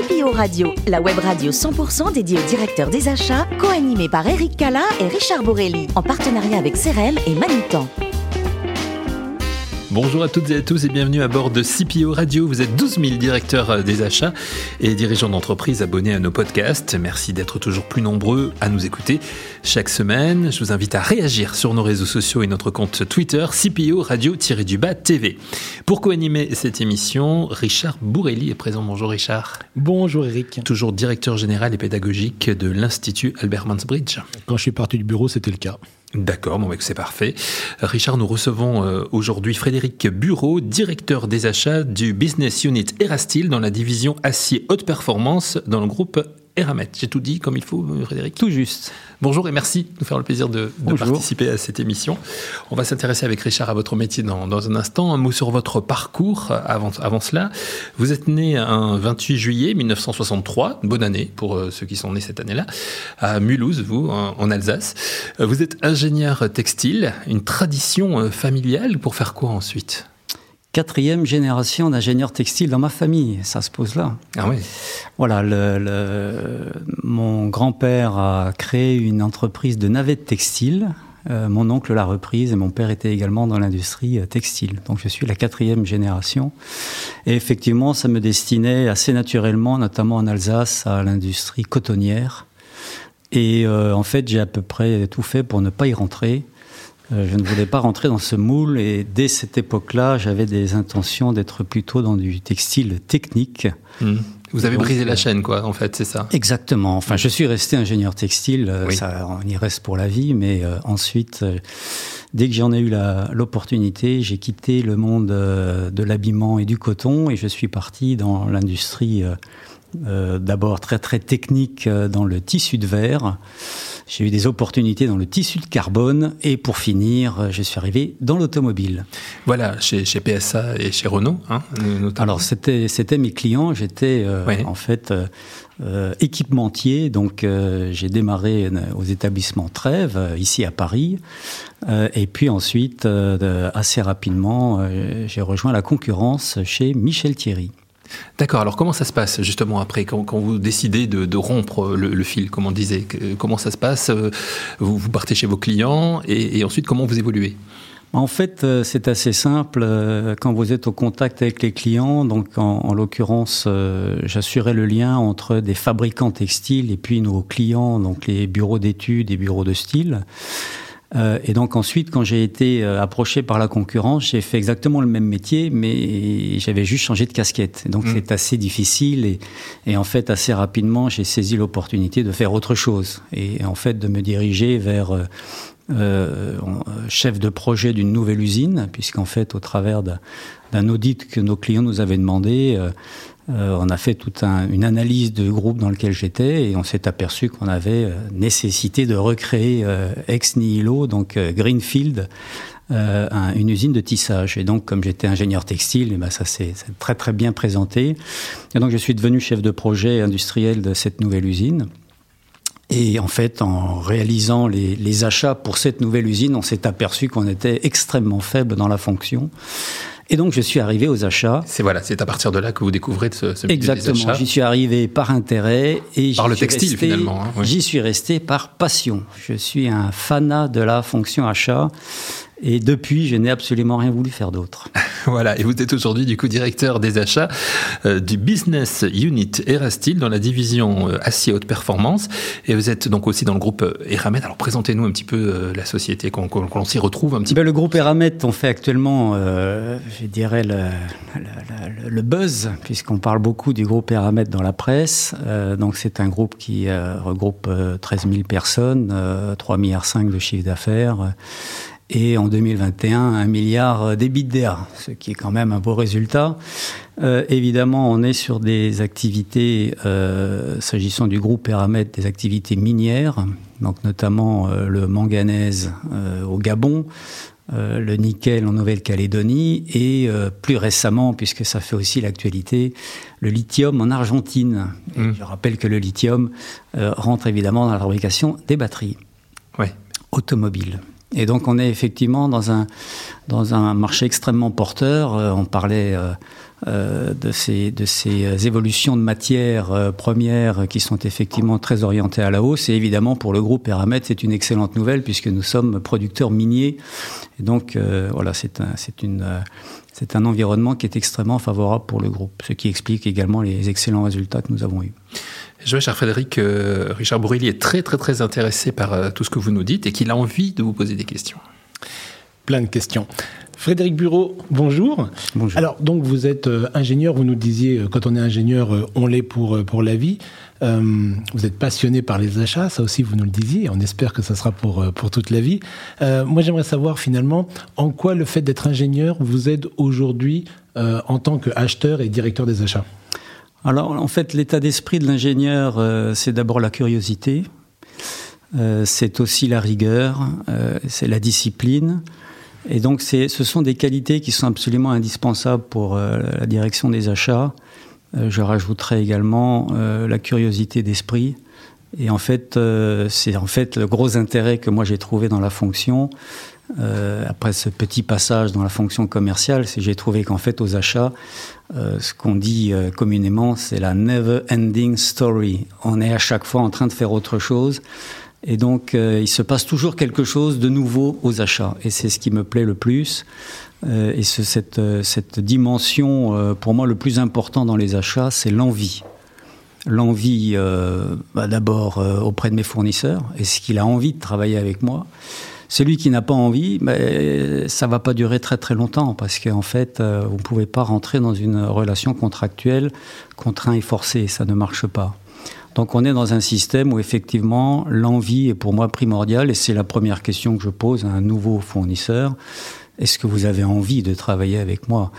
CPO Radio, la web radio 100% dédiée aux directeurs des achats, co-animée par Eric Cala et Richard Borelli, en partenariat avec CRM et Manitan. Bonjour à toutes et à tous et bienvenue à bord de CPO Radio. Vous êtes 12 000 directeurs euh, des achats et dirigeants d'entreprise abonnés à nos podcasts. Merci d'être toujours plus nombreux à nous écouter chaque semaine. Je vous invite à réagir sur nos réseaux sociaux et notre compte Twitter CPO Radio-du-bas TV. Pour co-animer cette émission, Richard Bourrelli est présent. Bonjour Richard. Bonjour Eric. Toujours directeur général et pédagogique de l'Institut Albert Mansbridge. Quand je suis parti du bureau, c'était le cas. D'accord, bon, bah, c'est parfait. Richard, nous recevons euh, aujourd'hui Frédéric Bureau, directeur des achats du Business Unit Erastil dans la division acier haute performance dans le groupe Eramet. J'ai tout dit comme il faut, Frédéric Tout juste. Bonjour et merci de nous faire le plaisir de, participer à cette émission. On va s'intéresser avec Richard à votre métier dans, un instant. Un mot sur votre parcours avant, avant cela. Vous êtes né un 28 juillet 1963, bonne année pour euh, ceux qui sont nés cette année-là, à Mulhouse, vous, en, Alsace. Euh, vous êtes ingénieur textile, une tradition euh, familiale pour faire quoi ensuite? Quatrième génération d'ingénieurs textiles dans ma famille. Ça se pose là. Ah oui. Voilà, le, mon grand-père a créé une entreprise de navettes textiles. Euh, mon oncle l'a reprise et mon père était également dans l'industrie euh, textile. Donc je suis la quatrième génération. Et effectivement, ça me destinait assez naturellement, notamment en Alsace, à l'industrie cotonnière. Et euh, en fait, j'ai à peu près tout fait pour ne pas y rentrer. Euh, je ne voulais pas rentrer dans ce moule et dès cette époque-là, j'avais des intentions d'être plutôt dans du textile technique. Hmm. Vous avez brisé la euh, chaîne, quoi, en fait, c'est ça? Exactement. Enfin, je suis resté ingénieur textile, euh, ça, on y reste pour la vie, mais ensuite, dès que j'en ai eu l'opportunité, j'ai quitté le monde de l'habillement et du coton et je suis parti dans l'industrie d'abord très très technique dans le tissu de verre. J'ai eu des opportunités dans le tissu de carbone et pour finir, euh, je suis arrivé dans l'automobile. Voilà, chez, chez, PSA et chez Renault. Hein, Alors c'était c'était mes clients. J'étais euh, en fait euh, équipementier, donc j'ai démarré aux établissements Trèves ici à Paris, et puis ensuite assez rapidement j'ai rejoint la concurrence chez Michel Thierry. D'accord. Alors comment ça se passe justement après quand, vous décidez de, rompre le, fil, comme on disait Comment ça se passe euh, vous, partez chez vos clients et, ensuite comment vous évoluez? En fait, euh, c'est assez simple. Euh, quand vous êtes au contact avec les clients, donc en, l'occurrence, j'assurais le lien entre des fabricants textiles et puis nos clients, donc les bureaux d'études et bureaux de style. Euh, et donc ensuite, quand j'ai été euh, approché par la concurrence, j'ai fait exactement le même métier, mais j'avais juste changé de casquette. Donc mmh. c'est assez difficile et, et, en fait assez rapidement, j'ai saisi l'opportunité de faire autre chose et en fait de me diriger vers euh, euh chef de projet d'une nouvelle usine, puisqu'en fait, au travers d'un audit que nos clients nous avaient demandé, euh, on a fait toute une analyse de groupe dans lequel j'étais et on s'est aperçu qu'on avait nécessité de recréer ex nihilo, donc Greenfield, une usine de tissage. Et donc, comme j'étais ingénieur textile, et eh ben ça s'est très très bien présenté. Et donc, je suis devenu chef de projet industriel de cette nouvelle usine. Et en fait, en réalisant les, les achats pour cette nouvelle usine, on s'est aperçu qu'on était extrêmement faible dans la fonction. Et donc, je suis arrivé aux achats. C'est voilà, c'est à partir de là que vous découvrez ce, ce Exactement. J'y suis arrivé par intérêt et par le textile finalement. Hein, j'y suis resté par passion. Je suis un fanat de la fonction achat et depuis, je n'ai absolument rien voulu faire d'autre. voilà, et vous êtes aujourd'hui du coup directeur des achats euh, du Business Unit Erastil dans la division euh, acier haute performance. Et vous êtes donc aussi dans le groupe euh, Eramet. Alors présentez-nous un petit peu la société, qu'on s'y retrouve un petit ben, peu. Le groupe Eramet, on fait actuellement, je dirais, le, le, le buzz, puisqu'on parle beaucoup du groupe Eramet dans la presse. donc c'est un groupe qui regroupe 13 000 personnes, 3,5 milliards de chiffre d'affaires et en 2021 un milliard d'EBITDA, ce qui est quand même un beau résultat. Euh, évidemment, on est sur des activités, euh, s'agissant du groupe Eramet, des activités minières, donc notamment euh, le manganèse euh, au Gabon, euh, le nickel en Nouvelle-Calédonie et plus récemment, puisque ça fait aussi l'actualité, le lithium en Argentine. Mmh. Je rappelle que le lithium rentre évidemment dans la fabrication des batteries ouais. automobiles. Et donc on est effectivement dans un, dans un marché extrêmement porteur. Euh, on parlait euh, de, ces, de ces évolutions de matières premières qui sont effectivement très orientées à la hausse. Et évidemment, pour le groupe Eramet, c'est une excellente nouvelle puisque nous sommes producteurs miniers. Et donc, voilà, c'est un, une, c'est un environnement qui est extrêmement favorable pour le groupe, ce qui explique également les excellents résultats que nous avons eus. Je vois, cher Frédéric, que Richard Bourrilli est très très très intéressé par euh, tout ce que vous nous dites et qu'il a envie de vous poser des questions. Plein de questions. Frédéric Bureau, bonjour. Bonjour. Alors, donc, vous êtes euh, ingénieur, vous nous disiez, euh, quand on est ingénieur, on l'est pour, pour la vie. vous êtes passionné par les achats, ça aussi vous nous le disiez, on espère que ça sera pour, pour toute la vie. moi j'aimerais savoir finalement en quoi le fait d'être ingénieur vous aide aujourd'hui en tant qu'acheteur et directeur des achats? Alors en fait, l'état d'esprit de l'ingénieur, euh, c'est d'abord la curiosité, euh, c'est aussi la rigueur, euh, c'est la discipline. Et donc ce sont des qualités qui sont absolument indispensables pour la direction des achats. je rajouterai également la curiosité d'esprit. Et en fait, c'est en fait le gros intérêt que moi j'ai trouvé dans la fonction, euh, après ce petit passage dans la fonction commerciale, c'est j'ai trouvé qu'en fait aux achats, euh, ce qu'on dit euh, communément, c'est la never ending story. On est à chaque fois en train de faire autre chose. Et donc, il se passe toujours quelque chose de nouveau aux achats. Et c'est ce qui me plaît le plus. et ce, cette, cette, dimension, pour moi, le plus important dans les achats, c'est l'envie. L'envie, bah, d'abord auprès de mes fournisseurs. Est-ce qu'il a envie de travailler avec moi celui qui n'a pas envie, mais ça va pas durer très très longtemps parce qu'en fait, euh, vous ne pouvez pas rentrer dans une relation contractuelle contraint et forcé, ça ne marche pas. Donc on est dans un système où effectivement l'envie est pour moi primordiale et c'est la première question que je pose à un nouveau fournisseur. Est-ce que vous avez envie de travailler avec moi?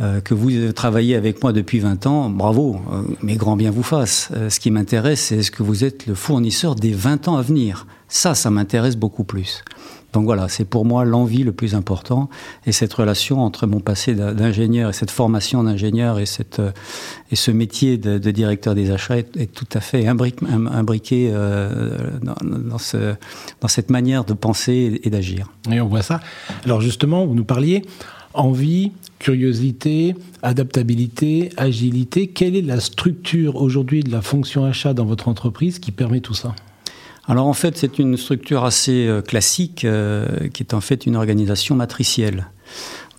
Euh, que vous travaillez avec moi depuis 20 ans, bravo, euh, mes grands bien vous fassent. ce qui m'intéresse, c'est est-ce que vous êtes le fournisseur des 20 ans à venir Ça, ça m'intéresse beaucoup plus. Donc voilà, c'est pour moi l'envie le plus important et cette relation entre mon passé d'ingénieur et cette formation d'ingénieur et, euh, et ce métier de, directeur des achats est, tout à fait imbriqué euh, dans, dans cette manière de penser et d'agir. Et on voit ça. Alors justement, vous nous parliez envie, curiosité, adaptabilité, agilité. Quelle est la structure aujourd'hui de la fonction achat dans votre entreprise qui permet tout ça? Alors en fait, c'est une structure assez euh, classique euh, qui est en fait une organisation matricielle.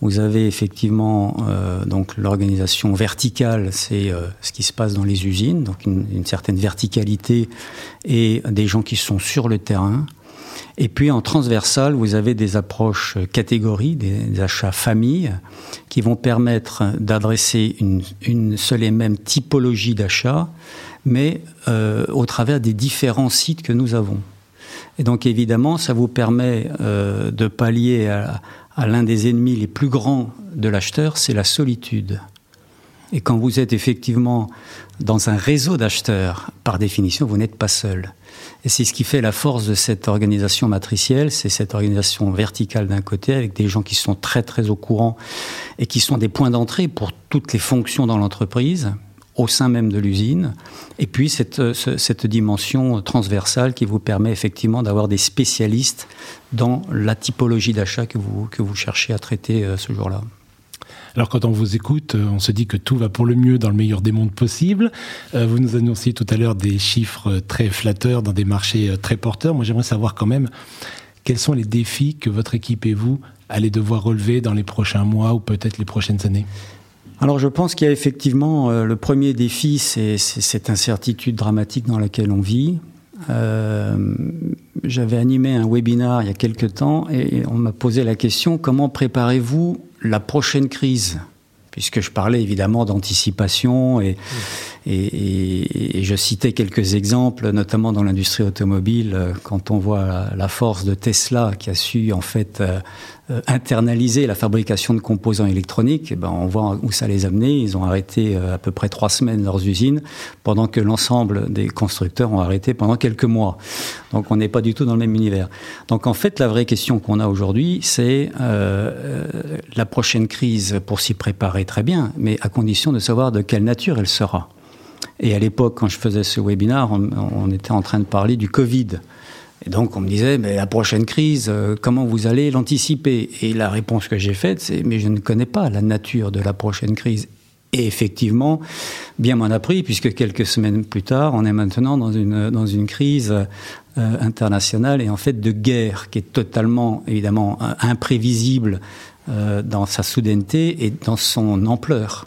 Vous avez effectivement euh, donc l'organisation verticale, c'est ce qui se passe dans les usines, donc une, une, certaine verticalité et des gens qui sont sur le terrain. Et puis en transversal, vous avez des approches catégories, des, achats familles, qui vont permettre d'adresser une, une, seule et même typologie d'achat mais euh, au travers des différents sites que nous avons. Et donc évidemment, ça vous permet euh, de pallier à, l'un des ennemis les plus grands de l'acheteur, c'est la solitude. Et quand vous êtes effectivement dans un réseau d'acheteurs, par définition, vous n'êtes pas seul. Et c'est ce qui fait la force de cette organisation matricielle, c'est cette organisation verticale d'un côté, avec des gens qui sont très très au courant et qui sont des points d'entrée pour toutes les fonctions dans l'entreprise, au sein même de l'usine, et puis cette, euh, dimension transversale qui vous permet effectivement d'avoir des spécialistes dans la typologie d'achat que vous, que vous cherchez à traiter euh, ce jour-là. Alors quand on vous écoute, euh, on se dit que tout va pour le mieux dans le meilleur des mondes possibles. Vous nous annonciez tout à l'heure des chiffres très flatteurs dans des marchés très porteurs. Moi j'aimerais savoir quand même quels sont les défis que votre équipe et vous allez devoir relever dans les prochains mois ou peut-être les prochaines années? Alors je pense qu'il y a effectivement euh, le premier défi, c'est cette incertitude dramatique dans laquelle on vit. Euh, J'avais animé un webinar il y a quelque temps et on m'a posé la question comment préparez-vous la prochaine crise Puisque je parlais évidemment d'anticipation et, et, je citais quelques exemples, notamment dans l'industrie automobile, euh, quand on voit la, force de Tesla qui a su en fait euh, euh, internaliser la fabrication de composants électroniques, eh ben on voit où ça les a amenés. Ils ont arrêté à peu près trois semaines leurs usines, pendant que l'ensemble des constructeurs ont arrêté pendant quelques mois. Donc on n'est pas du tout dans le même univers. Donc en fait, la vraie question qu'on a aujourd'hui, c'est la prochaine crise pour s'y préparer très bien, mais à condition de savoir de quelle nature elle sera. Et à l'époque, quand je faisais ce webinaire, on, était en train de parler du Covid. Et donc on me disait, mais la prochaine crise, euh, comment vous allez l'anticiper? Et la réponse que j'ai faite, c'est, mais je ne connais pas la nature de la prochaine crise. Et effectivement, bien m'en a pris, puisque quelques semaines plus tard, on est maintenant dans une, dans une crise euh, internationale et en fait de guerre qui est totalement, évidemment, imprévisible euh, dans sa soudaineté et dans son ampleur.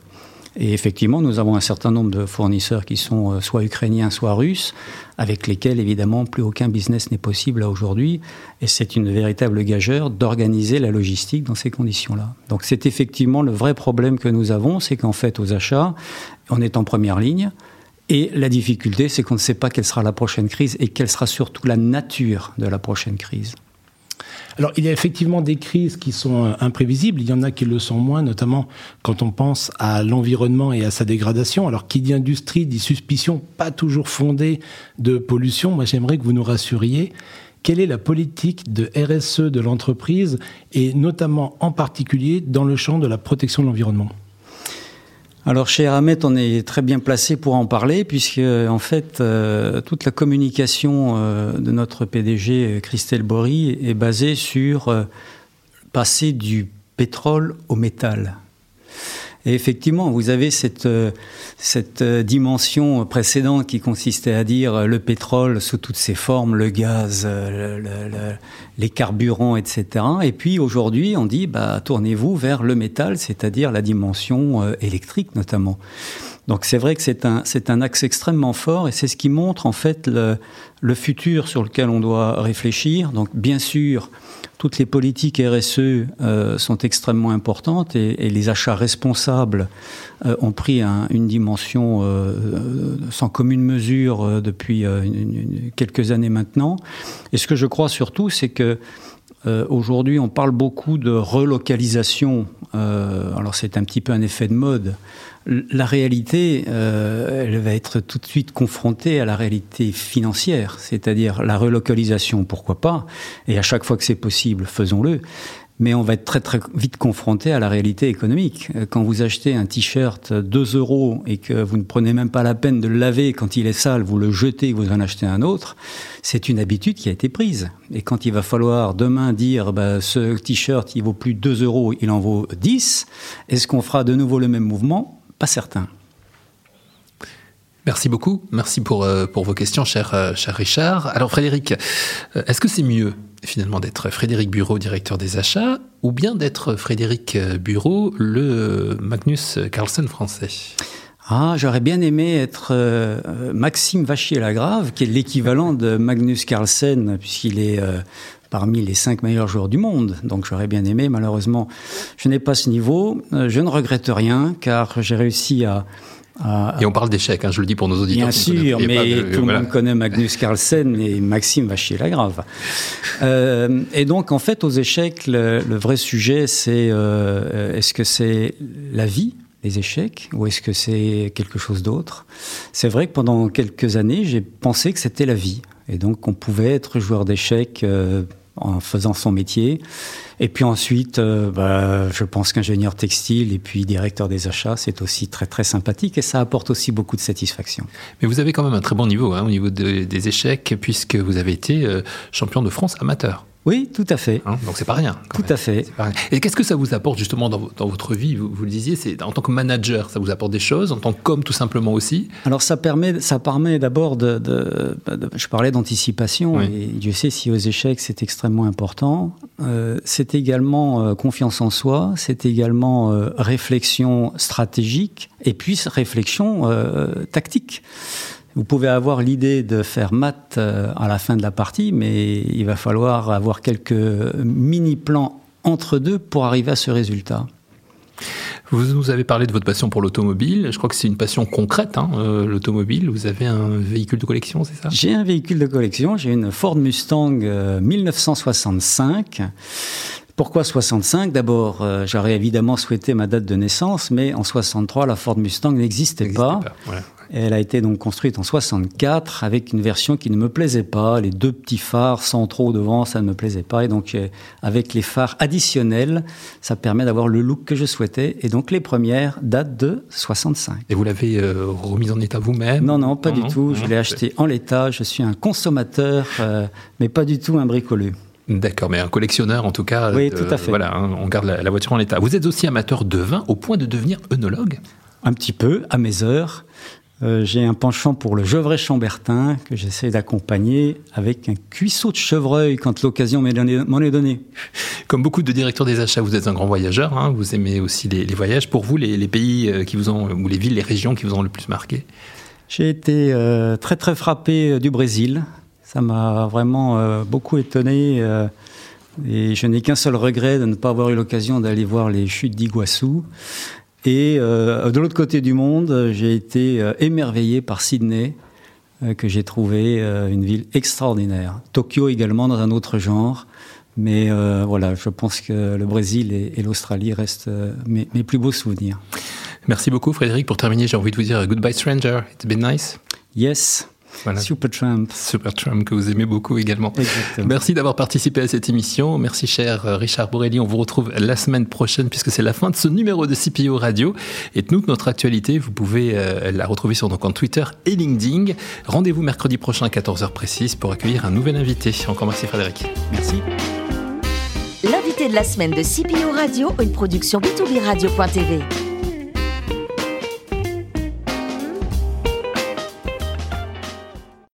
Et effectivement, nous avons un certain nombre de fournisseurs qui sont euh, soit ukrainiens, soit russes, avec lesquels, évidemment, plus aucun business n'est possible aujourd'hui. Et c'est une véritable gageure d'organiser la logistique dans ces conditions-là. Donc c'est effectivement le vrai problème que nous avons, c'est qu'en fait, aux achats, on est en première ligne. Et la difficulté, c'est qu'on ne sait pas quelle sera la prochaine crise et quelle sera surtout la nature de la prochaine crise. Alors, il y a effectivement des crises qui sont euh, imprévisibles. Il y en a qui le sont moins, notamment quand on pense à l'environnement et à sa dégradation. Alors, qui dit industrie dit suspicion pas toujours fondée de pollution. Moi, j'aimerais que vous nous rassuriez. Quelle est la politique de RSE de l'entreprise et notamment en particulier dans le champ de la protection de l'environnement? Alors chez Aramet, on est très bien placé pour en parler, puisque en fait, euh, toute la communication euh, de notre PDG Christelle Bory est basée sur euh, passer du pétrole au métal. Et effectivement, vous avez cette, euh, cette euh, dimension précédente qui consistait à dire euh, le pétrole sous toutes ses formes, le gaz, les carburants, etc. Et puis aujourd'hui, on dit, bah, tournez-vous vers le métal, c'est-à-dire la dimension électrique notamment. Donc c'est vrai que c'est un, c'est un axe extrêmement fort et c'est ce qui montre en fait le, le futur sur lequel on doit réfléchir. Donc bien sûr, toutes les politiques RSE euh, sont extrêmement importantes et, les achats responsables euh, ont pris une dimension euh, sans commune mesure depuis quelques années maintenant. Et ce que je crois surtout, c'est que aujourd'hui, on parle beaucoup de relocalisation. alors c'est un petit peu un effet de mode la réalité, euh, elle va être tout de suite confrontée à la réalité financière, c'est-à-dire la relocalisation, pourquoi pas, et à chaque fois que c'est possible, faisons-le. Mais on va être très très vite confronté à la réalité économique. Quand vous achetez un t-shirt 2 euros et que vous ne prenez même pas la peine de le laver quand il est sale, vous le jetez et vous en achetez un autre, c'est une habitude qui a été prise. Et quand il va falloir demain dire bah, ce t-shirt il vaut plus 2 euros, il en vaut 10, est-ce qu'on fera de nouveau le même mouvement? Pas certain. Merci beaucoup. Merci pour, euh, pour vos questions, cher, euh, cher Richard. Alors, Frédéric, euh, est-ce que c'est mieux, finalement, d'être Frédéric Bureau, directeur des achats, ou bien d'être Frédéric Bureau, le Magnus Carlsen français ah, j'aurais bien aimé être Maxime Vachier-Lagrave, qui est l'équivalent de Magnus Carlsen, puisqu'il est parmi les cinq meilleurs joueurs du monde. Donc j'aurais bien aimé, malheureusement, je n'ai pas ce niveau. Euh, je ne regrette rien, car j'ai réussi à, Et on parle d'échec, hein, je le dis pour nos auditeurs. Bien sûr, mais tout le monde connaît Magnus Carlsen et Maxime va chier la grave. Euh, et donc, en fait, aux échecs, le, vrai sujet, c'est euh, est-ce que c'est la vie les échecs ou est-ce que c'est quelque chose d'autre? C'est vrai que pendant quelques années, j'ai pensé que c'était la vie et donc on pouvait être joueur d'échecs en faisant son métier. Et puis ensuite, euh, bah, je pense qu'ingénieur textile et puis directeur des achats, c'est aussi très très sympathique et ça apporte aussi beaucoup de satisfaction. Mais vous avez quand même un très bon niveau hein, au niveau des échecs puisque vous avez été euh, champion de France amateur. Oui, tout à fait. Hein, donc c'est pas rien. tout à fait. Et qu'est-ce que ça vous apporte justement dans, votre vie? Vous, le disiez, c'est en tant que manager, ça vous apporte des choses, en tant qu'homme tout simplement aussi? Alors ça permet, ça permet d'abord de, je parlais d'anticipation et Dieu sait si aux échecs c'est extrêmement important. Euh, c'est également euh, confiance en soi, c'est également euh, réflexion stratégique et puis réflexion tactique. Vous pouvez avoir l'idée de faire maths euh, à la fin de la partie, mais il va falloir avoir quelques mini-plans entre deux pour arriver à ce résultat. Vous nous avez parlé de votre passion pour l'automobile. Je crois que c'est une passion concrète, hein, euh, l'automobile. Vous avez un véhicule de collection, c'est ça? J'ai un véhicule de collection. J'ai une Ford Mustang 1965. Euh, pourquoi 65 D'abord, j'aurais évidemment souhaité ma date de naissance, mais en 63, la Ford Mustang n'existait pas. Elle a été donc construite en 64 avec une version qui ne me plaisait pas. Les deux petits phares centraux devant, ça ne me plaisait pas. Et donc, euh, avec les phares additionnels, ça permet d'avoir le look que je souhaitais. Et donc, les premières datent de 65. Et vous l'avez euh, remise en état vous-même? Non, non, pas du tout. Je l'ai acheté en l'état. Je suis un consommateur, euh, mais pas du tout un bricoleux. D'accord, mais un collectionneur en tout cas. Oui, tout à fait. Voilà, hein, on garde la, la voiture en l'état. Vous êtes aussi amateur de vin au point de devenir œnologue? Un petit peu, à mes heures. Euh, j'ai un penchant pour le Gevrey Chambertin que j'essaie d'accompagner avec un cuisseau de chevreuil quand l'occasion m'en est donnée. Comme beaucoup de directeurs des achats, vous êtes un grand voyageur. Hein, vous aimez aussi les, voyages. Pour vous, les, pays euh, qui vous ont ou les villes, les régions qui vous ont le plus marqué? J'ai été euh, très très frappé du Brésil. Ça m'a vraiment beaucoup étonné. et je n'ai qu'un seul regret de ne pas avoir eu l'occasion d'aller voir les chutes d'Iguassou. Et euh, de l'autre côté du monde, j'ai été euh, émerveillé par Sydney, euh, que j'ai trouvé une ville extraordinaire. Tokyo également dans un autre genre. Mais voilà, je pense que le Brésil et, l'Australie restent mes, mes, plus beaux souvenirs. Merci beaucoup Frédéric. Pour terminer, j'ai envie de vous dire goodbye stranger. It's been nice. Yes. Super Trump. Super Trump que vous aimez beaucoup également. Merci d'avoir participé à cette émission. Merci cher euh, Richard Borelli. On vous retrouve la semaine prochaine puisque c'est la fin de ce numéro de CPO Radio. Et toute notre actualité, vous pouvez euh, la retrouver sur nos comptes Twitter et LinkedIn. Rendez-vous mercredi prochain à 14h précise pour accueillir un nouvel invité. Encore merci Frédéric. Merci. L'invité de la semaine de CPO Radio, une production b2b radio.tv.